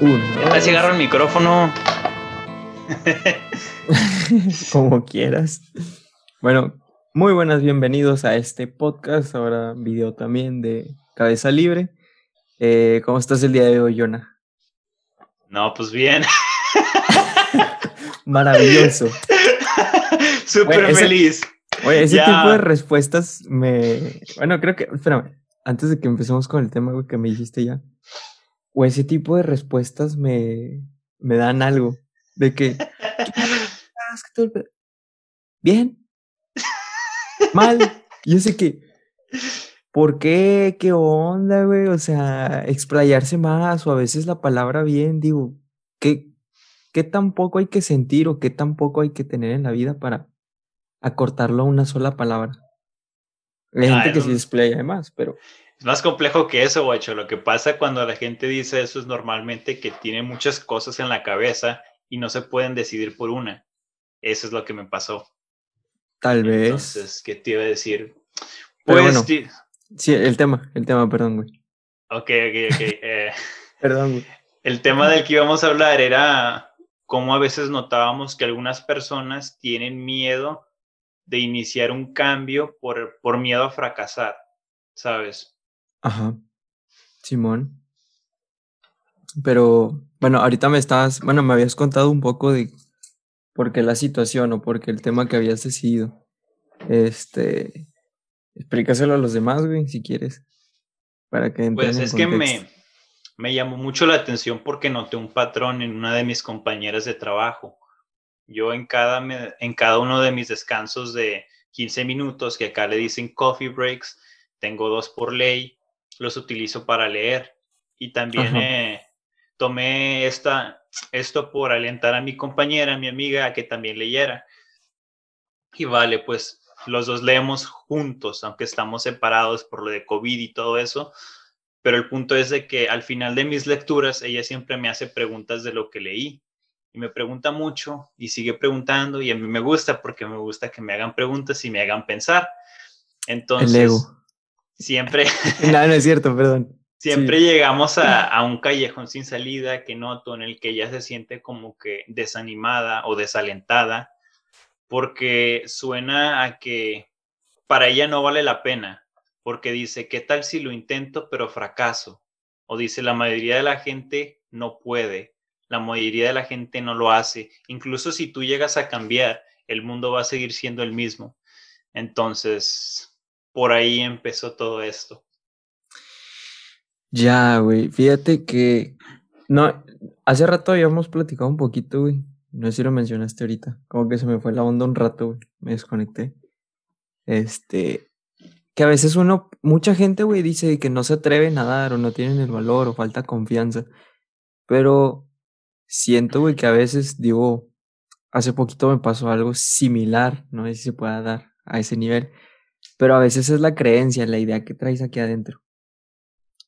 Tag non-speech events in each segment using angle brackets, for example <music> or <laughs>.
Uno. ¿Qué tal si agarro el micrófono? <laughs> Como quieras. Bueno, muy buenas, bienvenidos a este podcast, ahora video también de Cabeza Libre. Eh, ¿Cómo estás el día de hoy, Jonah? No, pues bien. <laughs> Maravilloso. <laughs> Súper Bueno, ese- feliz. Oye, ese Ya. tipo de respuestas me... Bueno, creo que... Espérame, antes de que empecemos con el tema, güey, que me dijiste ya. O ese tipo de respuestas me, me dan algo. De que... "Ah, <laughs> es que todo el pe- Bien. Mal. Yo sé que... ¿Por qué? ¿Qué onda, güey? O sea, explayarse más o a veces la palabra bien, digo, ¿qué, qué tan poco hay que sentir o qué tan poco hay que tener en la vida para acortarlo a una sola palabra? Hay gente que es- explaya más, pero Es más complejo que eso, guacho. Lo que pasa cuando la gente dice eso es normalmente que tiene muchas cosas en la cabeza y no se pueden decidir por una. Eso es lo que me pasó. tal vez... Entonces, ¿qué te iba a decir? Pues, bueno. Sí, el tema, el tema, perdón, güey. ok, ok, ok. <laughs> eh, Perdón, güey. El tema del que íbamos a hablar era cómo a veces notábamos que algunas personas tienen miedo de iniciar un cambio por, por miedo a fracasar, ¿sabes? Ajá. Simón. Pero, bueno, ahorita me estabas, bueno, me habías contado un poco de por qué la situación o por qué el tema que habías decidido. Este, explícaselo a los demás, güey, si quieres, para que Pues es que me, me llamó mucho la atención porque noté un patrón en una de mis compañeras de trabajo. Yo en cada, me- en cada uno de mis descansos de 15 minutos, que acá le dicen coffee breaks, tengo dos por ley, los utilizo para leer. Y también eh, tomé esta, esto por alentar a mi compañera, a mi amiga, a que también leyera. Y vale, pues los dos leemos juntos, aunque estamos separados por lo de COVID y todo eso. Pero el punto es de que al final de mis lecturas, ella siempre me hace preguntas de lo que leí. Y me pregunta mucho y sigue preguntando y a mí me gusta porque me gusta que me hagan preguntas y me hagan pensar. Entonces, El ego. Siempre, <laughs> No, no es cierto, perdón. siempre llegamos a, a un callejón sin salida que noto en el que ella se siente como que desanimada o desalentada porque suena a que para ella no vale la pena, porque dice, ¿qué tal si lo intento pero fracaso? O dice, la mayoría de la gente no puede, la mayoría de la gente no lo hace, incluso si tú llegas a cambiar, el mundo va a seguir siendo el mismo. Entonces, por ahí empezó todo esto. Ya, güey. Fíjate que. No, hace rato habíamos platicado un poquito, güey. No sé si lo mencionaste ahorita. Como que se me fue la onda un rato, güey. Me desconecté. Este. Que a veces uno. Mucha gente, güey, dice que no se atreven a dar o no tienen el valor o falta confianza. Pero siento, güey, que a veces, digo. Hace poquito me pasó algo similar. No sé si se pueda dar a ese nivel. Pero a veces es la creencia, la idea que traes aquí adentro.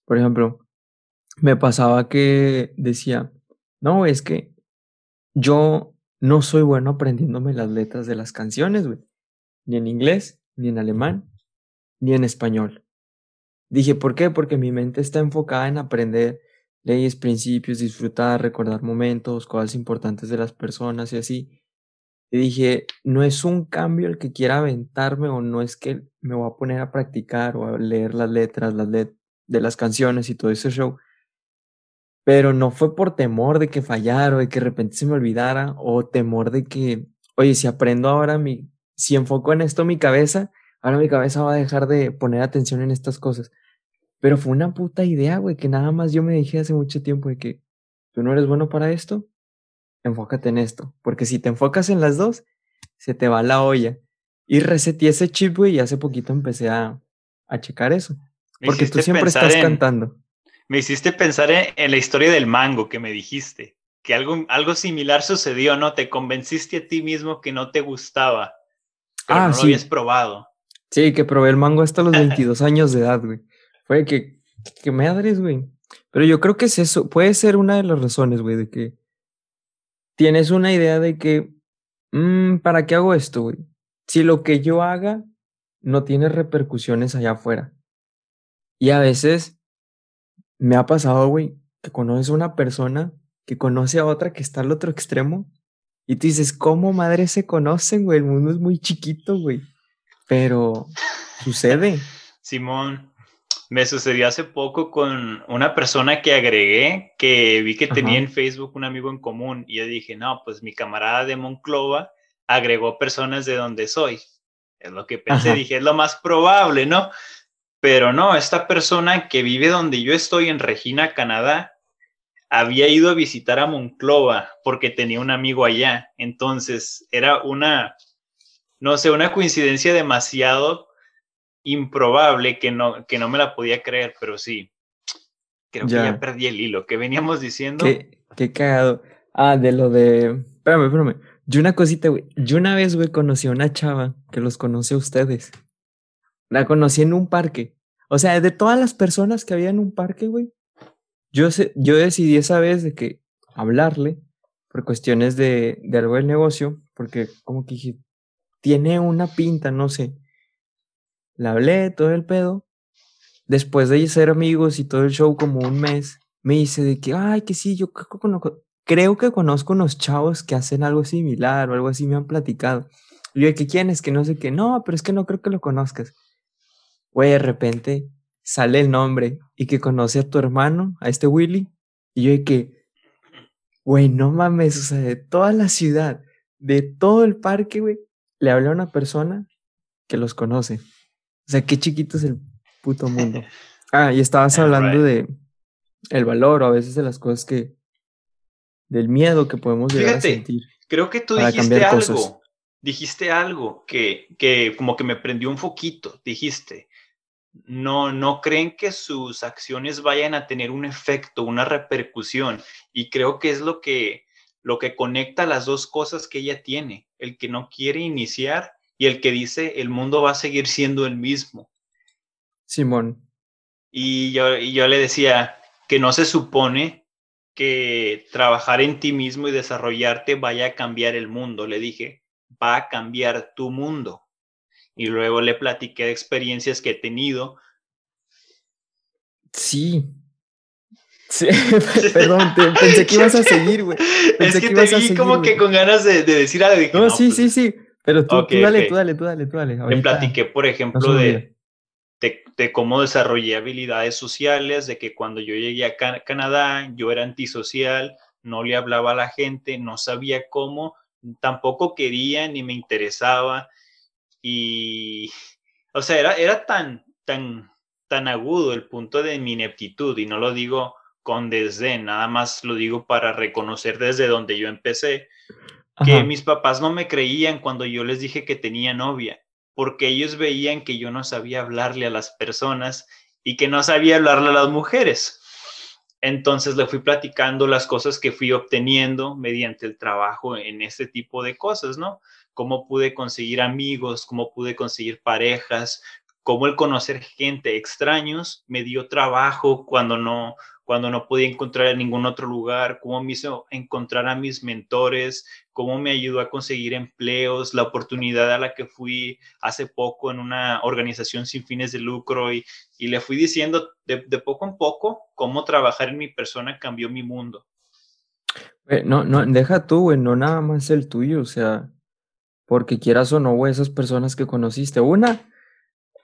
Por ejemplo, me pasaba que decía, no, es que yo no soy bueno aprendiéndome las letras de las canciones, güey. Ni en inglés, ni en alemán, ni en español. Dije, ¿por qué? Porque mi mente está enfocada en aprender leyes, principios, disfrutar, recordar momentos, cosas importantes de las personas y así. Y dije, no es un cambio el que quiera aventarme o no es que me voy a poner a practicar o a leer las letras, las let de las canciones y todo ese show. Pero no fue por temor de que fallara o de que de repente se me olvidara o temor de que, oye, si aprendo ahora mi, si enfoco en esto mi cabeza, ahora mi cabeza va a dejar de poner atención en estas cosas. Pero fue una puta idea, güey, que nada más yo me dije hace mucho tiempo de que tú no eres bueno para esto, enfócate en esto. Porque si te enfocas en las dos, se te va la olla. Y reseteé ese chip, güey, y hace poquito empecé a, a checar eso. Porque tú siempre estás en- cantando. Me hiciste pensar en, en la historia del mango que me dijiste, que algo, algo similar sucedió, ¿no? Te convenciste a ti mismo que no te gustaba, pero Ah, no sí. lo habías probado. Sí, que probé el mango hasta los <laughs> 22 años de edad, güey. Fue que, que me adres, güey. Pero yo creo que es eso, puede ser una de las razones, güey, de que tienes una idea de que, mm, ¿para qué hago esto, güey? Si lo que yo haga no tiene repercusiones allá afuera. Y a veces me ha pasado, güey, que conoces a una persona que conoce a otra que está al otro extremo. Y tú dices, ¿cómo madre se conocen, güey? El mundo es muy chiquito, güey. Pero sucede. Simón, me sucedió hace poco con una persona que agregué, que vi que tenía en Facebook un amigo en común. Y yo dije, no, pues mi camarada de Monclova agregó personas de donde soy. Es lo que pensé, dije, es lo más probable, ¿no? Pero no, esta persona que vive donde yo estoy, en Regina, Canadá, había ido a visitar a Monclova porque tenía un amigo allá. Entonces, era una, no sé, una coincidencia demasiado improbable que no, que no me la podía creer, pero sí. Creo que ya perdí el hilo. ¿Qué veníamos diciendo? Qué, qué cagado. Ah, de lo de. Espérame, espérame. Yo una cosita, güey. Yo una vez, güey, conocí a una chava que los conoce a ustedes. La conocí en un parque. O sea, de todas las personas que había en un parque, güey, yo, yo decidí esa vez de que hablarle por cuestiones de, de algo del negocio, porque como que dije, tiene una pinta, no sé. La hablé, todo el pedo. Después de ser amigos y todo el show como un mes, me dice de que, ay, que sí, yo creo que conozco unos chavos que hacen algo similar o algo así, me han platicado. Y yo, que quién es? Que no sé qué. No, pero es que no creo que lo conozcas. Güey, de repente sale el nombre y que conoce a tu hermano, a este Willy. Y yo que, güey, no mames, o sea, de toda la ciudad, de todo el parque, güey, le habla a una persona que los conoce. O sea, qué chiquito es el puto mundo. <laughs> Ah, y estabas hablando de el valor o a veces de las cosas que, del miedo que podemos llegar a sentir. Creo que tú dijiste algo, dijiste algo que, que como que me prendió un foquito, dijiste, no, no creen que sus acciones vayan a tener un efecto, una repercusión. Y creo que es lo que, lo que conecta las dos cosas que ella tiene, el que no quiere iniciar y el que dice el mundo va a seguir siendo el mismo. Simón. Y yo, y yo le decía que no se supone que trabajar en ti mismo y desarrollarte vaya a cambiar el mundo. Le dije, va a cambiar tu mundo y luego le platiqué de experiencias que he tenido. Sí. sí. <laughs> <laughs> Perdón, pensé que ibas a <laughs> seguir, güey. Es que, te vi como que con ganas de, decir algo. no, sí, pues sí, sí. Pero tú, dale, tú dale, tú dale, tú dale, Le platiqué, por ejemplo, de, de, cómo desarrollé habilidades sociales, de que cuando yo llegué a Canadá, yo era antisocial, no le hablaba a la gente, no sabía cómo, tampoco quería ni me interesaba y, <laughs> o sea, era, era tan, tan, tan agudo el punto de mi ineptitud, y no lo digo con desdén, nada más lo digo para reconocer desde donde yo empecé, que mis papás no me creían cuando yo les dije que tenía novia, porque ellos veían que yo no sabía hablarle a las personas y que no sabía hablarle a las mujeres. Entonces le fui platicando las cosas que fui obteniendo mediante el trabajo en este tipo de cosas, ¿no? cómo pude conseguir amigos, cómo pude conseguir parejas, cómo el conocer gente extraños me dio trabajo cuando no cuando no podía encontrar en ningún otro lugar, cómo me hizo encontrar a mis mentores, cómo me ayudó a conseguir empleos, la oportunidad a la que fui hace poco en una organización sin fines de lucro y, y le fui diciendo de, poco en poco cómo trabajar en mi persona cambió mi mundo. No, no, deja tú, güey, no nada más el tuyo, o sea, porque quieras o no, esas personas que conociste, una,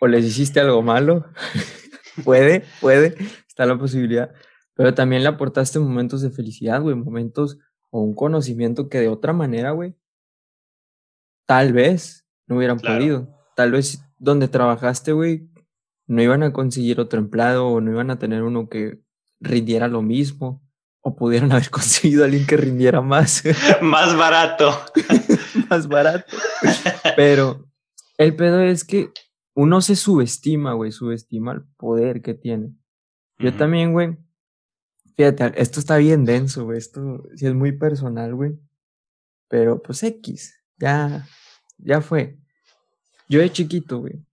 o les hiciste algo malo, <laughs> puede, puede, está la posibilidad, pero también le aportaste momentos de felicidad, güey, momentos o un conocimiento que de otra manera, güey, tal vez no hubieran podido. Tal vez donde trabajaste, güey, no iban a conseguir otro empleado o no iban a tener uno que rindiera lo mismo o pudieron <laughs> haber conseguido a alguien que rindiera más. <laughs> más barato. más barato. Pero el pedo es que uno se subestima, güey, subestima el poder que tiene. Yo también, güey. Fíjate, esto está bien denso, güey. Esto sí es muy personal, güey. Pero pues X, ya, ya fue. Yo de chiquito, güey.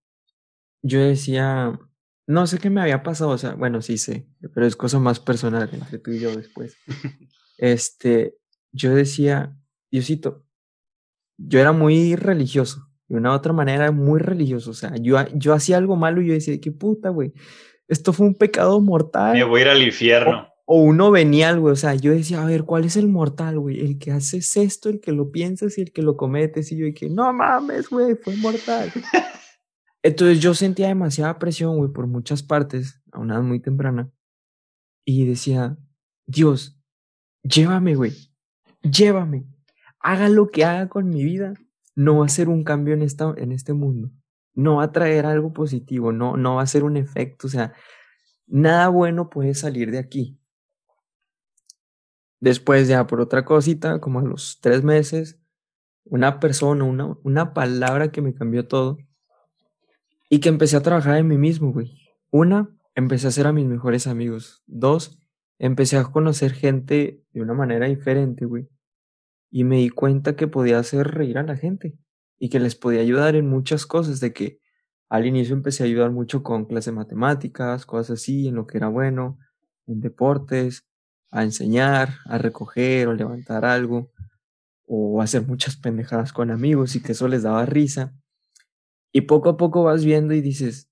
Yo decía, no sé qué me había pasado, o sea, bueno, sí sé, pero es cosa más personal entre tú y yo después. <laughs> Este, yo decía, Diosito, yo era muy religioso, de una u otra manera muy religioso, o sea, yo, yo hacía algo malo y yo decía, qué puta, güey, esto fue un pecado mortal. Me voy a ir al infierno. o uno venial, güey. O sea, yo decía, a ver, ¿cuál es el mortal, güey? El que haces esto, el que lo piensas y el que lo cometes. Y yo dije, no mames, güey, fue mortal. <laughs> Entonces yo sentía demasiada presión, güey, por muchas partes, a una edad muy temprana. Y decía, Dios, llévame, güey, llévame. Haga lo que haga con mi vida, no va a ser un cambio en, esta, en este mundo. No va a traer algo positivo, no, no va a ser un efecto. O sea, nada bueno puede salir de aquí. Después ya por otra cosita, como a los tres meses, una persona, una, una palabra que me cambió todo y que empecé a trabajar en mí mismo, güey. Una, empecé a ser a mis mejores amigos. Dos, empecé a conocer gente de una manera diferente, güey. Y me di cuenta que podía hacer reír a la gente y que les podía ayudar en muchas cosas, de que al inicio empecé a ayudar mucho con clases de matemáticas, cosas así, en lo que era bueno, en deportes, a enseñar, a recoger o levantar algo, o hacer muchas pendejadas con amigos y que eso les daba risa. Y poco a poco vas viendo y dices,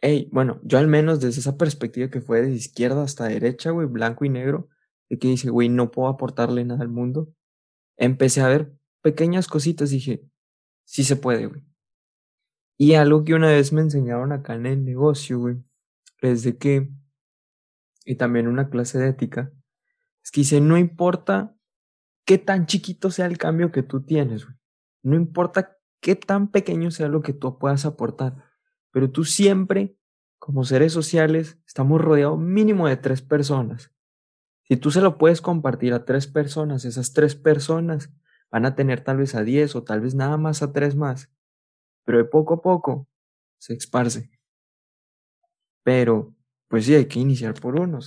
hey, bueno, yo al menos desde esa perspectiva que fue de izquierda hasta derecha, güey, blanco y negro, de que dice, güey, no puedo aportarle nada al mundo, empecé a ver pequeñas cositas, dije, sí se puede, güey. Y algo que una vez me enseñaron acá en el negocio, güey, es de que, y también una clase de ética, es que dice, no importa qué tan chiquito sea el cambio que tú tienes. No importa qué tan pequeño sea lo que tú puedas aportar, pero tú siempre, como seres sociales, estamos rodeados mínimo de tres personas. Si tú se lo puedes compartir a tres personas, esas tres personas van a tener tal vez a diez o tal vez nada más a tres más, pero de poco a poco se esparce. Pero pues sí, hay que iniciar por uno.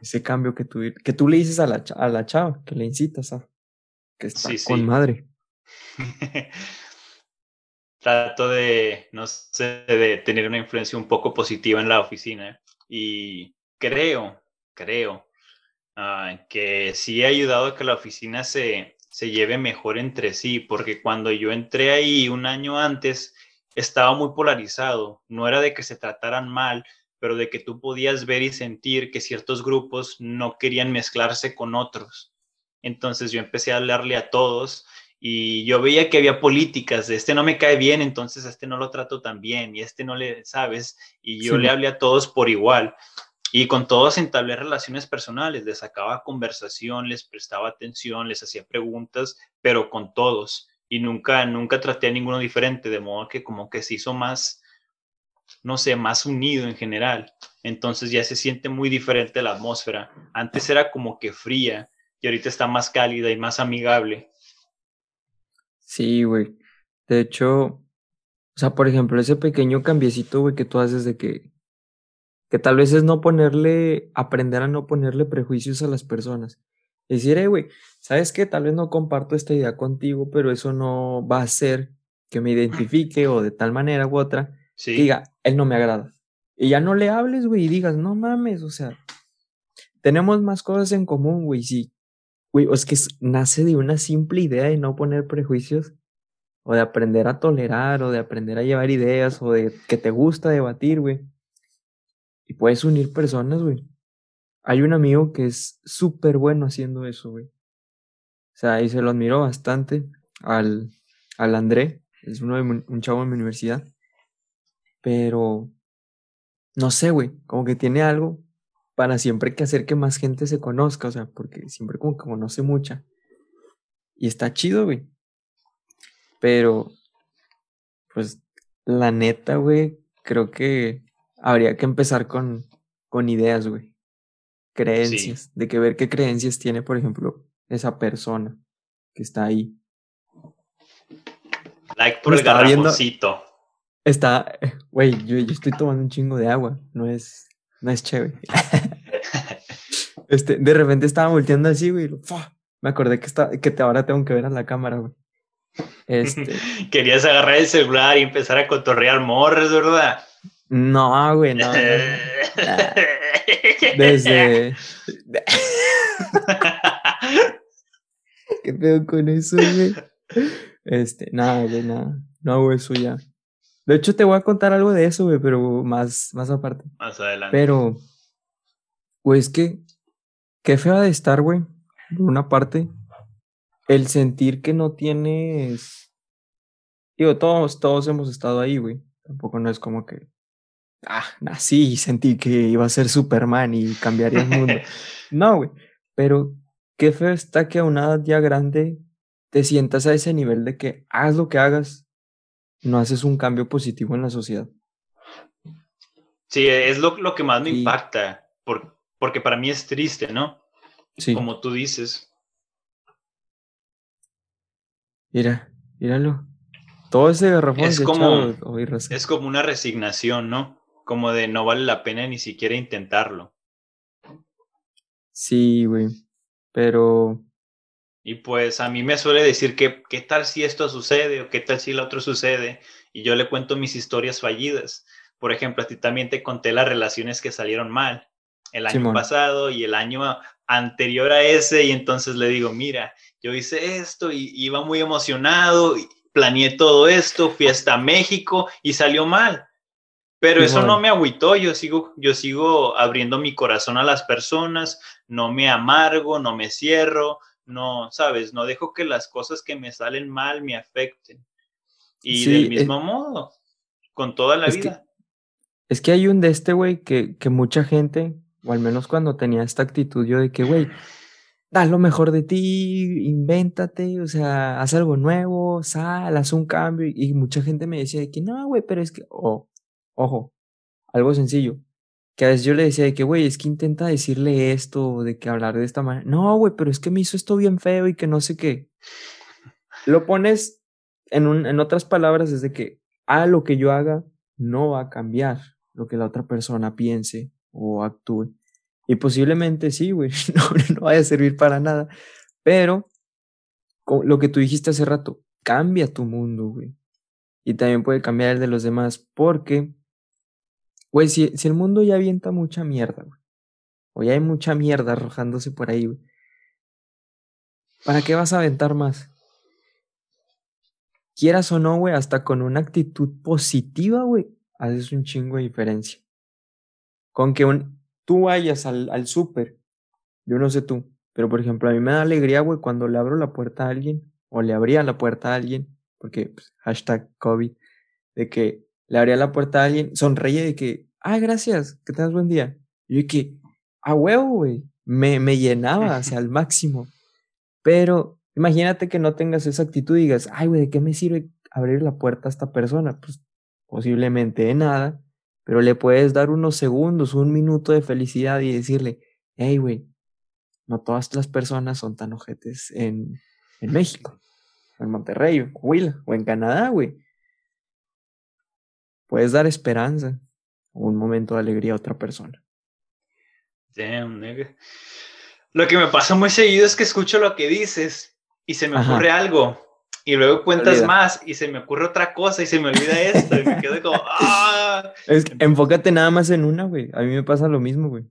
ese cambio que tú, que tú le dices a la, a la chava, que le incitas a que está con madre. <laughs> Trato de, no sé, de tener una influencia un poco positiva en la oficina y creo, creo ah, que sí ha ayudado a que la oficina se, se lleve mejor entre sí, porque cuando yo entré ahí un año antes estaba muy polarizado, no era de que se trataran mal, pero de que tú podías ver y sentir que ciertos grupos no querían mezclarse con otros. Entonces yo empecé a hablarle a todos y yo veía que había políticas de este no me cae bien, entonces a este no lo trato tan bien y este no le sabes y yo le hablé a todos por igual. Y con todos entablé relaciones personales, les sacaba conversación, les prestaba atención, les hacía preguntas, pero con todos. Y nunca, nunca traté a ninguno diferente, de modo que como que se hizo más, no sé, más unido en general. Entonces ya se siente muy diferente la atmósfera. Antes era como que fría y ahorita está más cálida y más amigable. Sí, güey. De hecho, o sea, por ejemplo, ese pequeño cambiecito, güey, que tú haces de que, que tal vez es no ponerle, aprender a no ponerle prejuicios a las personas. Decir, eh, güey, ¿sabes qué? Tal vez no comparto esta idea contigo, pero eso no va a hacer que me identifique o de tal manera u otra diga, él no me agrada. Y ya no le hables, güey, y digas, no mames, o sea, tenemos más cosas en común, güey. Sí, güey, es que nace de una simple idea de no poner prejuicios, o de aprender a tolerar, o de aprender a llevar ideas, o de que te gusta debatir, güey. Y puedes unir personas, güey. Hay un amigo que es súper bueno haciendo eso, güey. O sea, y se lo admiro bastante al, al André, es uno de un chavo en mi universidad. Pero, no sé, güey, como que tiene algo para siempre que hacer que más gente se conozca, o sea, porque siempre como que conoce mucha. Y está chido, güey. Pero, pues, la neta, güey, creo que habría que empezar con, con ideas, güey. Creencias. De que ver qué creencias tiene, por ejemplo, esa persona que está ahí. Like por el garrafoncito. Está, <laughs> güey, yo, yo, estoy tomando un chingo de agua, no es, no es chévere. <laughs> este, de repente estaba volteando así, güey, me acordé que, está, que te, ahora tengo que ver a la cámara, güey. <laughs> Este... Querías agarrar el celular y empezar a cotorrear morres, ¿verdad? No, güey, no. Desde. <laughs> ¿Qué pedo con eso, güey? Este, nada, güey, nada. No hago eso ya. De hecho, te voy a contar algo de eso, güey, pero más, más aparte. Más adelante. Pero, pues que qué fea de estar, güey, por una parte, el sentir que no tienes. Digo, todos, todos hemos estado ahí, güey. Tampoco no es como que. Ah, nací y sentí que iba a ser Superman y cambiaría el mundo. <laughs> no, güey. Pero qué feo está que a una edad ya grande te sientas a ese nivel de que haz lo que hagas, no haces un cambio positivo en la sociedad. Sí, es lo, lo que más me impacta, porque para mí es triste, ¿no? Sí. Como tú dices. Mira, míralo. Todo ese garrafón es como, es como una resignación, ¿no? Como de no vale la pena ni siquiera intentarlo. Sí, güey. Pero. Y pues a mí me suele decir que, ¿qué tal si esto sucede? O ¿qué tal si lo otro sucede? Y yo le cuento mis historias fallidas. Por ejemplo, a ti también te conté las relaciones que salieron mal el año pasado y el año anterior a ese. Y entonces le digo, mira, yo hice esto y iba muy emocionado, y planeé todo esto, fui hasta México y salió mal. Pero eso no me agüitó, yo sigo, yo sigo abriendo mi corazón a las personas, no me amargo, no me cierro, no, sabes, no dejo que las cosas que me salen mal me afecten. Y del mismo modo, con toda la vida. es que hay un de este, güey, que, que mucha gente, o al menos cuando tenía esta actitud yo de que, güey, da lo mejor de ti, invéntate, o sea, haz algo nuevo, sal, haz un cambio. Y, mucha gente me decía de que, no, güey, pero es que, oh, ojo, algo sencillo que a veces yo le decía de que, güey, es que intenta decirle esto, de que hablar de esta manera. No, güey, pero es que me hizo esto bien feo y que no sé qué. Lo pones en, un, en otras palabras, es de que, a lo que yo haga no va a cambiar lo que la otra persona piense o actúe. Y posiblemente sí, güey, <laughs> no, no vaya a servir para nada. Pero lo que tú dijiste hace rato, cambia tu mundo, güey. Y también puede cambiar el de los demás porque Güey, si, el mundo ya avienta mucha mierda, güey. O ya hay mucha mierda arrojándose por ahí, güey. ¿Para qué vas a aventar más? Quieras o no, güey, hasta con una actitud positiva, güey, haces un chingo de diferencia. Con que un, tú vayas al, al súper, yo no sé tú, pero por ejemplo, a mí me da alegría, güey, cuando le abro la puerta a alguien, o le abría la puerta a alguien, porque pues, hashtag COVID, de que le abría la puerta a alguien, sonreía de que, ah, gracias, que tengas buen día. Y yo que, a huevo, güey, me, me llenaba hacia <laughs> el máximo. Pero imagínate que no tengas esa actitud y digas, ay, güey, ¿de qué me sirve abrir la puerta a esta persona? Pues posiblemente de nada, pero le puedes dar unos segundos, un minuto de felicidad y decirle, hey, güey, no todas las personas son tan ojetes en, en México, en Monterrey, en o en Canadá, güey puedes dar esperanza o un momento de alegría a otra persona. Damn, nigga. Lo que me pasa muy seguido es que escucho lo que dices y se me ocurre algo. Y luego cuentas más y se me ocurre otra cosa y se me olvida esto. y me quedo como, <laughs> ¡ah! Es enfócate nada más en una, güey. A mí me pasa lo mismo, güey.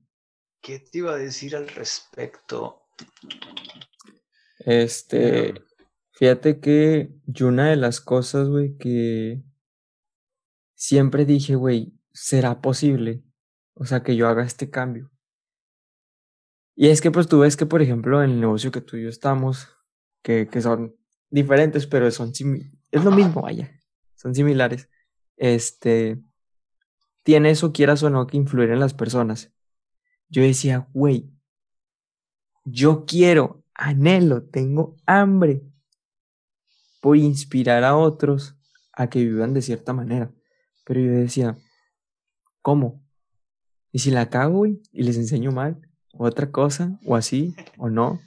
¿Qué te iba a decir al respecto? Este. Fíjate que yo una de las cosas, güey, que siempre dije, güey, ¿será posible? O sea, que yo haga este cambio. Y es que pues tú ves que, por ejemplo, en el negocio que tú y yo estamos, que, que son diferentes, pero son es lo mismo, vaya, son similares. Este, tiene eso, quieras o no, que influir en las personas. Yo decía, güey, yo quiero, anhelo, tengo hambre por inspirar a otros a que vivan de cierta manera. Pero yo decía, ¿cómo? ¿Y si la cago, güey? Y les enseño mal, o otra cosa, o así, o no.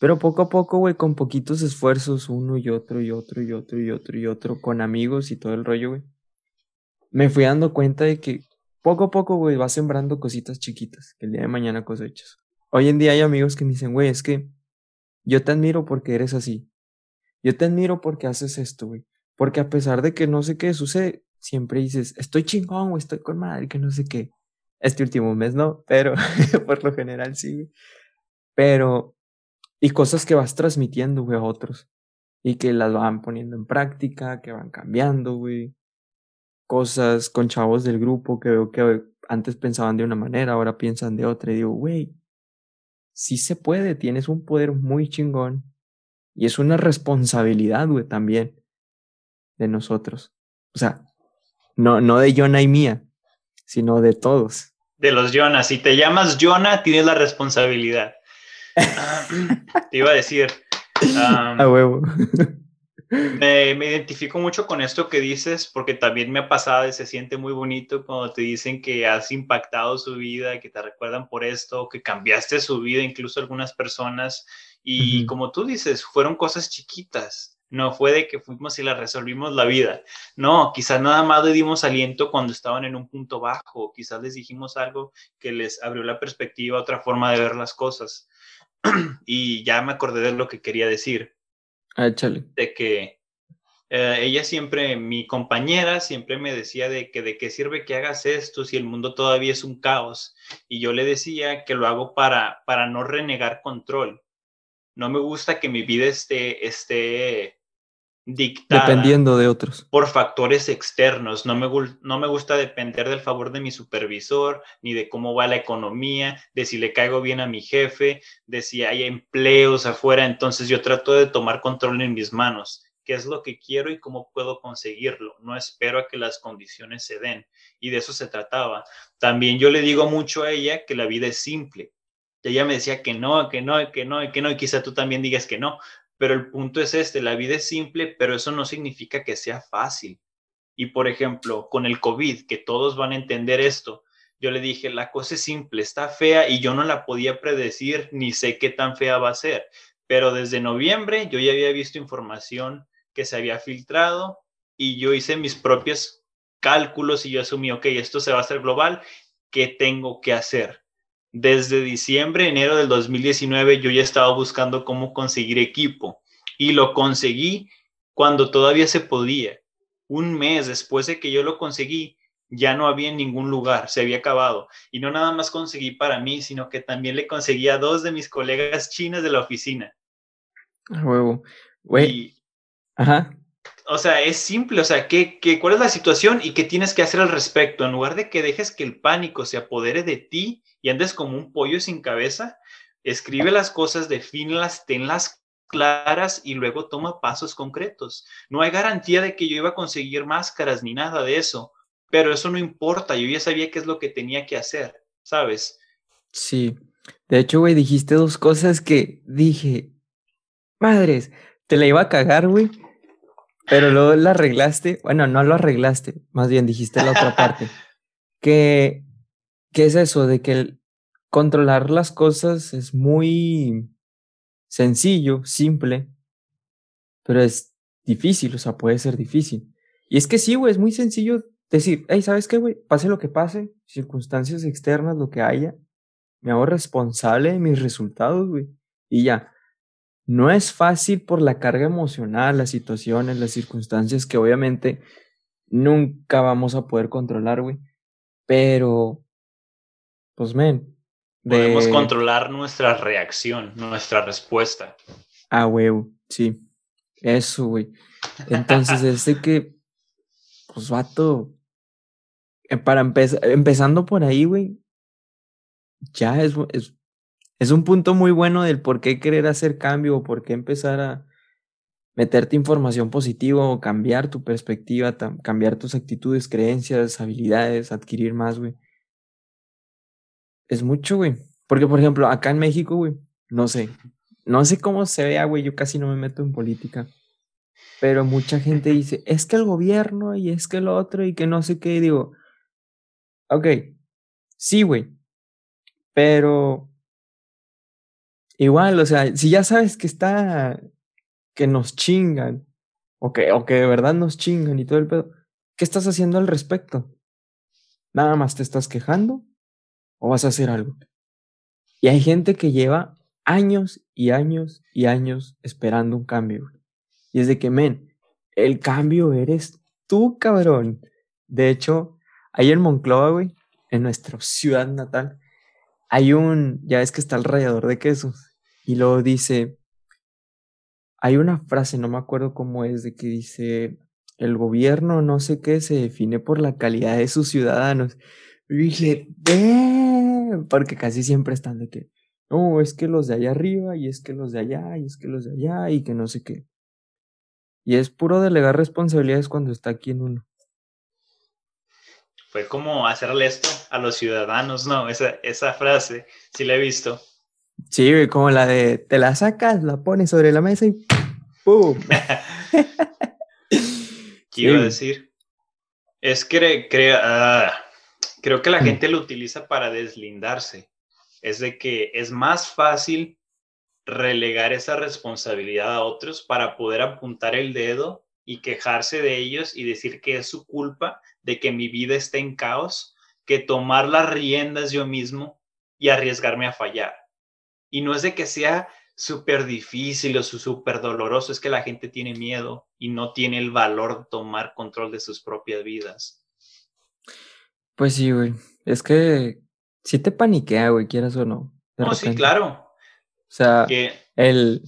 Pero poco a poco, güey, con poquitos esfuerzos, uno y otro y otro y otro y otro y otro, con amigos y todo el rollo, güey. Me fui dando cuenta de que poco a poco, güey, vas sembrando cositas chiquitas que el día de mañana cosechas. Hoy en día hay amigos que me dicen, güey, es que yo te admiro porque eres así. Yo te admiro porque haces esto, güey. Porque a pesar de que no sé qué sucede, siempre dices, estoy chingón, o estoy con madre, que no sé qué. Este último mes no, pero <laughs> por lo general sí, Pero, y cosas que vas transmitiendo, güey, a otros. Y que las van poniendo en práctica, que van cambiando, güey. Cosas con chavos del grupo que veo que antes pensaban de una manera, ahora piensan de otra. Y digo, güey, sí se puede, tienes un poder muy chingón. Y es una responsabilidad, güey, también de nosotros. O sea, no, no de Jonah y mía, sino de todos. De los Jonah. Si te llamas Jonah, tienes la responsabilidad. <laughs> Te iba a decir. a huevo. Me, me, identifico mucho con esto que dices porque también me ha pasado y se siente muy bonito cuando te dicen que has impactado su vida, que te recuerdan por esto, que cambiaste su vida, incluso algunas personas. Y como tú dices, fueron cosas chiquitas. No fue de que fuimos y la resolvimos la vida. No, quizás nada más le dimos aliento cuando estaban en un punto bajo. Quizás les dijimos algo que les abrió la perspectiva, otra forma de ver las cosas. <clears throat> y ya me acordé de lo que quería decir Ah, échale. De que eh, ella siempre, mi compañera siempre me decía de que de qué sirve que hagas esto si el mundo todavía es un caos. Y yo le decía que lo hago para, para no renegar control. No me gusta que mi vida esté, esté dictada dependiendo de otros por factores externos. No me, no me gusta depender del favor de mi supervisor, ni de cómo va la economía, de si le caigo bien a mi jefe, de si hay empleos afuera. Entonces yo trato de tomar control en mis manos. ¿Qué es lo que quiero y cómo puedo conseguirlo? No espero a que las condiciones se den. Y de eso se trataba. También yo le digo mucho a ella que la vida es simple. Ella me decía que no, que no, que no, que no, y quizá tú también digas que no, pero el punto es este, la vida es simple, pero eso no significa que sea fácil. Y por ejemplo, con el COVID, que todos van a entender esto, yo le dije, la cosa es simple, está fea y yo no la podía predecir ni sé qué tan fea va a ser. Pero desde noviembre yo ya había visto información que se había filtrado y yo hice mis propios cálculos y yo asumí, ok, esto se va a hacer global, ¿qué tengo que hacer? Desde diciembre, enero del 2019, yo ya estaba buscando cómo conseguir equipo y lo conseguí cuando todavía se podía. Un mes después de que yo lo conseguí, ya no había en ningún lugar, se había acabado. Y no nada más conseguí para mí, sino que también le conseguí a dos de mis colegas chinas de la oficina. huevo. Güey. Ajá o sea, es simple, o sea, ¿qué, qué, cuál es la situación y qué tienes que hacer al respecto? En lugar de que dejes que el pánico se apodere de ti y andes como un pollo sin cabeza, escribe las cosas, defínlas, tenlas claras y luego toma pasos concretos. No hay garantía de que yo iba a conseguir máscaras ni nada de eso, pero eso no importa, yo ya sabía qué es lo que tenía que hacer, ¿sabes? Sí, de hecho, güey, dijiste dos cosas que dije, madres, te la iba a cagar, güey pero luego la arreglaste, bueno, no lo arreglaste, más bien dijiste la otra <laughs> parte. que, ¿Qué es eso? De que controlar las cosas es muy sencillo, simple, pero es difícil, o sea, puede ser difícil. Y es que sí, güey, es muy sencillo decir, hey, ¿sabes qué, güey? Pase lo que pase, circunstancias externas, lo que haya, me hago responsable de mis resultados, güey. Y ya, no es fácil por la carga emocional, las situaciones, las circunstancias que obviamente nunca vamos a poder controlar, güey. Pero, pues, men. Podemos controlar nuestra reacción, nuestra respuesta. Ah, güey, sí. Eso, güey. Entonces, <laughs> es de que, pues, vato, eh, para empezar, empezando por ahí, güey, ya es, es, es un punto muy bueno del por qué querer hacer cambio o por qué empezar a meterte información positiva o cambiar tu perspectiva, cambiar tus actitudes, creencias, habilidades, adquirir más, güey. Es mucho, güey. Porque, por ejemplo, acá en México, güey, no sé, no sé cómo se vea, güey, yo casi no me meto en política. Pero mucha gente dice, es que el gobierno y es que el otro y que no sé qué. Y digo, ok, sí, güey. Pero Igual, o sea, si ya sabes que está, que nos chingan, o que, o que de verdad nos chingan y todo el pedo, ¿qué estás haciendo al respecto? ¿Nada más te estás quejando o vas a hacer algo? Y hay gente que lleva años y años y años esperando un cambio. Y es de que, men, el cambio eres tú, cabrón. De hecho, ahí en Moncloa, güey, en nuestra ciudad natal, hay un, ya ves que está el rallador de quesos. Y luego dice, hay una frase, no me acuerdo cómo es, de que dice, el gobierno no sé qué se define por la calidad de sus ciudadanos. Y dije, porque casi siempre están de que, no, es que los de allá arriba, y es que los de allá, y es que los de allá, y que no sé qué. Y es puro delegar responsabilidades cuando está aquí en uno. Fue como hacerle esto a los ciudadanos, ¿no? Esa, esa frase, sí la he visto. Sí, como la de, te la sacas, la pones sobre la mesa y ¡pum! <laughs> ¿Qué iba a decir? Es que ah, creo que la gente lo utiliza para deslindarse. Es de que es más fácil relegar esa responsabilidad a otros para poder apuntar el dedo y quejarse de ellos y decir que es su culpa de que mi vida esté en caos, que tomar las riendas yo mismo y arriesgarme a fallar. Y no es de que sea súper difícil o súper doloroso, es que la gente tiene miedo y no tiene el valor de tomar control de sus propias vidas. Pues sí, güey. Es que si te paniquea, güey, quieras o no. No, sí, claro. O sea, el,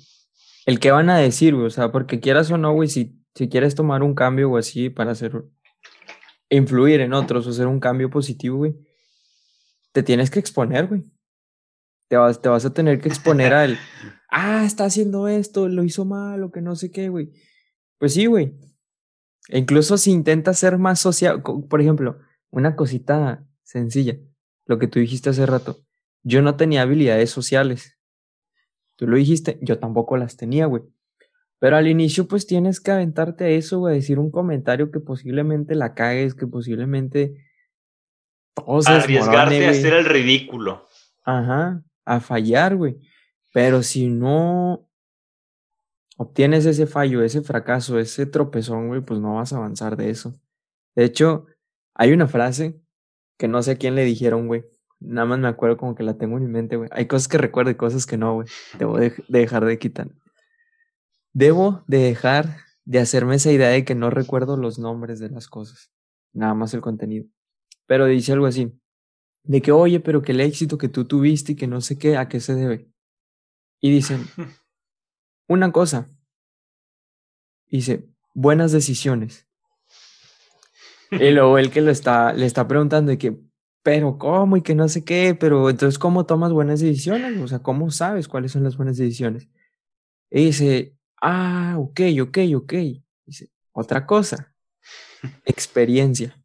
el que van a decir, güey, o sea, porque quieras o no, güey, si, si quieres tomar un cambio o así para hacer, influir en otros o hacer un cambio positivo, güey, te tienes que exponer, güey. Te vas, te vas a tener que exponer al, <laughs> ah, está haciendo esto, lo hizo mal o que no sé qué, güey. Pues sí, güey. E incluso si intentas ser más social, por ejemplo, una cosita sencilla, lo que tú dijiste hace rato. Yo no tenía habilidades sociales. Tú lo dijiste, yo tampoco las tenía, güey. Pero al inicio, pues tienes que aventarte a eso, güey, decir un comentario que posiblemente la cagues, que posiblemente. Arriesgarte a hacer el ridículo. Ajá a fallar, güey. Pero si no obtienes ese fallo, ese fracaso, ese tropezón, güey, pues no vas a avanzar de eso. De hecho, hay una frase que no sé a quién le dijeron, güey. Nada más me acuerdo como que la tengo en mi mente, güey. Hay cosas que recuerdo y cosas que no, güey. Debo de, dejar de quitar. Debo de dejar de hacerme esa idea de que no recuerdo los nombres de las cosas. Nada más el contenido. Pero dice algo así de que, oye, pero que el éxito que tú tuviste y que no sé qué, ¿a qué se debe? Y dicen, <laughs> una cosa, dice, buenas decisiones. Y luego el que lo está, le está preguntando que, pero ¿cómo? Y que no sé qué, pero entonces, ¿cómo tomas buenas decisiones? O sea, ¿cómo sabes cuáles son las buenas decisiones? Y dice, ah, ok, ok, ok. Dice, otra cosa, experiencia.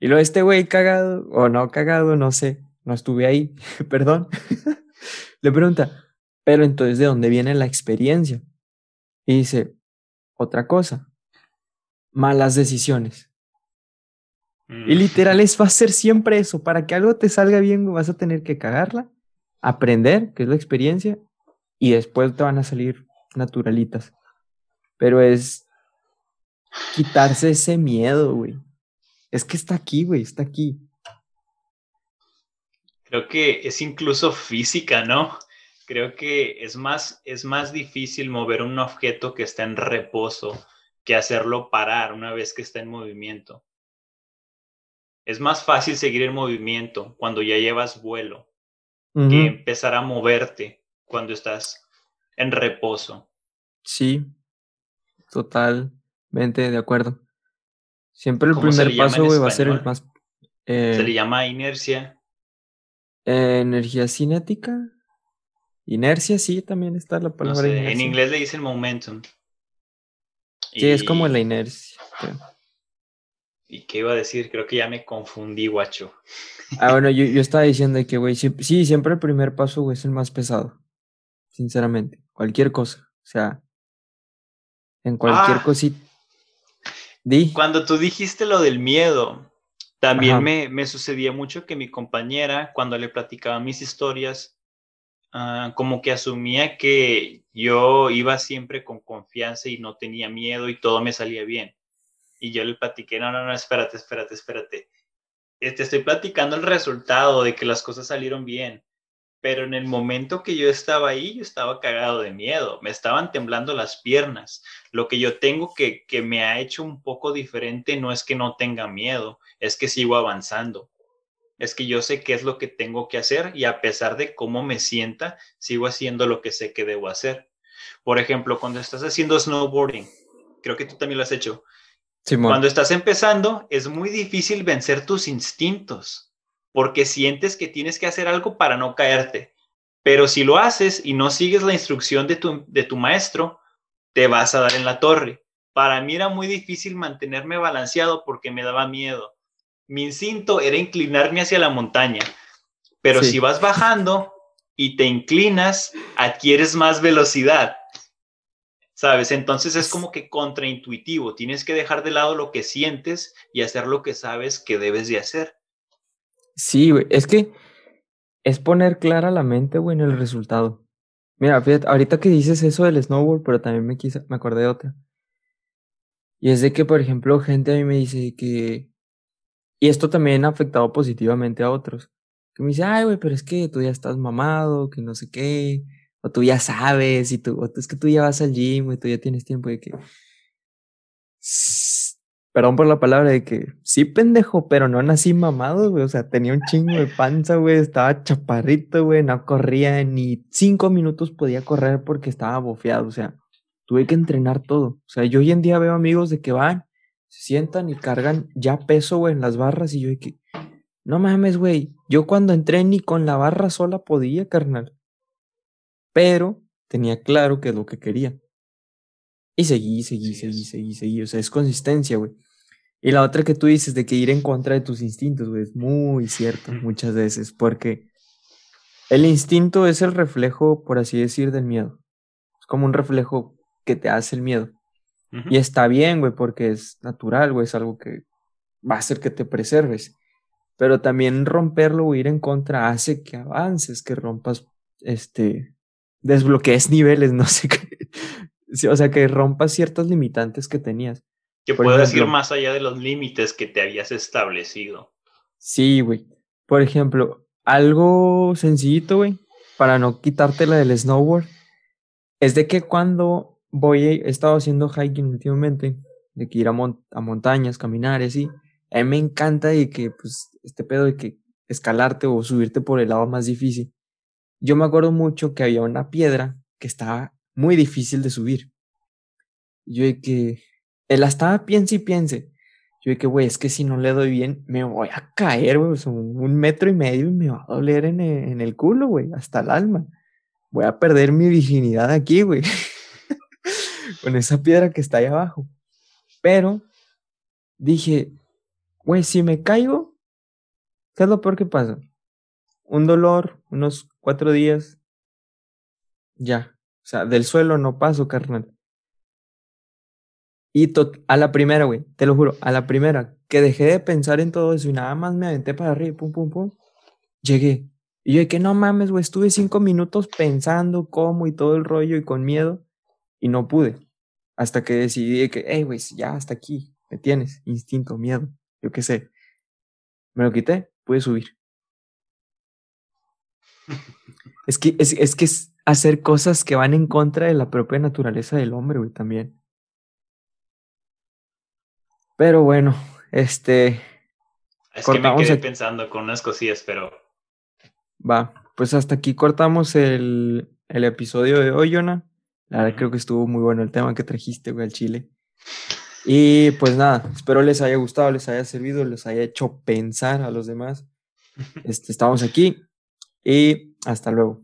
Y luego este güey cagado, o no cagado, no sé, no estuve ahí, <laughs> perdón, le pregunta, pero entonces, ¿de dónde viene la experiencia? Y dice, otra cosa, malas decisiones. Y mm. literal es, va a ser siempre eso, para que algo te salga bien vas a tener que cagarla, aprender, que es la experiencia, y después te van a salir naturalitas. Pero es quitarse ese miedo, güey. Es que está aquí, güey, está aquí. Creo que es incluso física, ¿no? Creo que es más, es más difícil mover un objeto que está en reposo que hacerlo parar una vez que está en movimiento. Es más fácil seguir en movimiento cuando ya llevas vuelo que empezar a moverte cuando estás en reposo. Sí, totalmente de acuerdo. Siempre el primer paso, va a ser el más. se le eh, llama inercia. energía cinética. Inercia, sí, también está la palabra. En inglés le dicen momentum. Sí, es como la inercia. ¿Y qué iba a decir? Creo que ya me confundí, guacho. Ah, bueno, yo, yo estaba diciendo que, güey, sí, siempre el primer paso, güey, es el más pesado. Sinceramente. Cualquier cosa. O sea, en cualquier ah. cosita cuando tú dijiste lo del miedo, también me, sucedía mucho que mi compañera, cuando le platicaba mis historias, ah, como que asumía que yo iba siempre con confianza y no tenía miedo y todo me salía bien. Y yo le platiqué, no, no, no, espérate, espérate, espérate. Te este, estoy platicando el resultado de que las cosas salieron bien pero en el momento que yo estaba ahí, yo estaba cagado de miedo, me estaban temblando las piernas. Lo que yo tengo que, que me ha hecho un poco diferente no es que no tenga miedo, es que sigo avanzando. Es que yo sé qué es lo que tengo que hacer y a pesar de cómo me sienta, sigo haciendo lo que sé que debo hacer. Por ejemplo, cuando estás haciendo snowboarding, creo que tú también lo has hecho. Cuando estás empezando, es muy difícil vencer tus instintos porque sientes que tienes que hacer algo para no caerte. Pero si lo haces y no sigues la instrucción de tu, de tu maestro, te vas a dar en la torre. Para mí era muy difícil mantenerme balanceado porque me daba miedo. Mi instinto era inclinarme hacia la montaña, pero si vas bajando y te inclinas, adquieres más velocidad. ¿Sabes? Entonces es como que contraintuitivo. Tienes que dejar de lado lo que sientes y hacer lo que sabes que debes de hacer. Sí, güey. Es que es poner clara la mente, güey, en el resultado. Mira, fíjate, ahorita que dices eso del snowboard, pero también me, quise, me acordé de otra. Y es de que, por ejemplo, gente a mí me dice que... Y esto también ha afectado positivamente a otros. Que me dice, ay, güey, pero es que tú ya estás mamado, que no sé qué. O tú ya sabes, y tú, o es que tú ya vas al gym, y tú ya tienes tiempo de que perdón por la palabra, de que sí, pendejo, pero no nací mamado, güey. O sea, tenía un chingo de panza, güey. Estaba chaparrito, güey. No corría ni cinco minutos podía correr porque estaba bofeado. O sea, tuve que entrenar todo. O sea, yo hoy en día veo amigos de que van, se sientan y cargan ya peso, güey, en las barras. Y yo de que, no mames, güey. Yo cuando entré ni con la barra sola podía, carnal. Pero tenía claro que es lo que quería. Y seguí, seguí, seguí, seguí, seguí. O sea, es consistencia, güey. Y la otra que tú dices de que ir en contra de tus instintos, güey, es muy cierto muchas veces, porque el instinto es el reflejo, por así decir, del miedo. Es como un reflejo que te hace el miedo. Y está bien, güey, porque es natural, güey, es algo que va a hacer que te preserves. Pero también romperlo o ir en contra hace que avances, que rompas, este, desbloquees niveles, no sé qué, <laughs> o sea, que rompas ciertas limitantes que tenías. Que puedas ir más allá de los límites que te habías establecido. Sí, güey. Por ejemplo, algo sencillito, güey, para no quitártela del snowboard, es de que cuando voy, he estado haciendo hiking últimamente, de que ir a, a montañas, caminar y así, a mí me encanta de que, pues, este pedo de que escalarte o subirte por el lado más difícil. Yo me acuerdo mucho que había una piedra que estaba muy difícil de subir. Yo de que, él estaba piense y piense. Yo de que, güey, es que si no le doy bien, me voy a caer, güey, un metro y medio y me va a doler en el, en el culo, güey, hasta el alma. Voy a perder mi virginidad aquí, güey. <laughs> Con esa piedra que está ahí abajo. Pero dije, güey, si me caigo, ¿qué es lo peor que pasa? Un dolor, unos cuatro días, ya, o sea, del suelo no paso, carnal. Y a la primera, güey, te lo juro, a la primera, que dejé de pensar en todo eso y nada más me aventé para arriba, pum, pum, pum, llegué. Y yo que no mames, güey, estuve cinco minutos pensando cómo y todo el rollo y con miedo y no pude. Hasta que decidí que, hey, güey, ya hasta aquí, me tienes, instinto, miedo, yo qué sé. Me lo quité, pude subir. Es que es, es que es, hacer cosas que van en contra de la propia naturaleza del hombre, güey, también. Pero bueno, este. Es que me quedé pensando con unas cosillas, pero. Va, pues hasta aquí cortamos el, el episodio de hoy, Jonah. La verdad, creo que estuvo muy bueno el tema que trajiste, güey, al Chile. Y pues nada, espero les haya gustado, les haya servido, les haya hecho pensar a los demás. <laughs> Este, estamos aquí y hasta luego.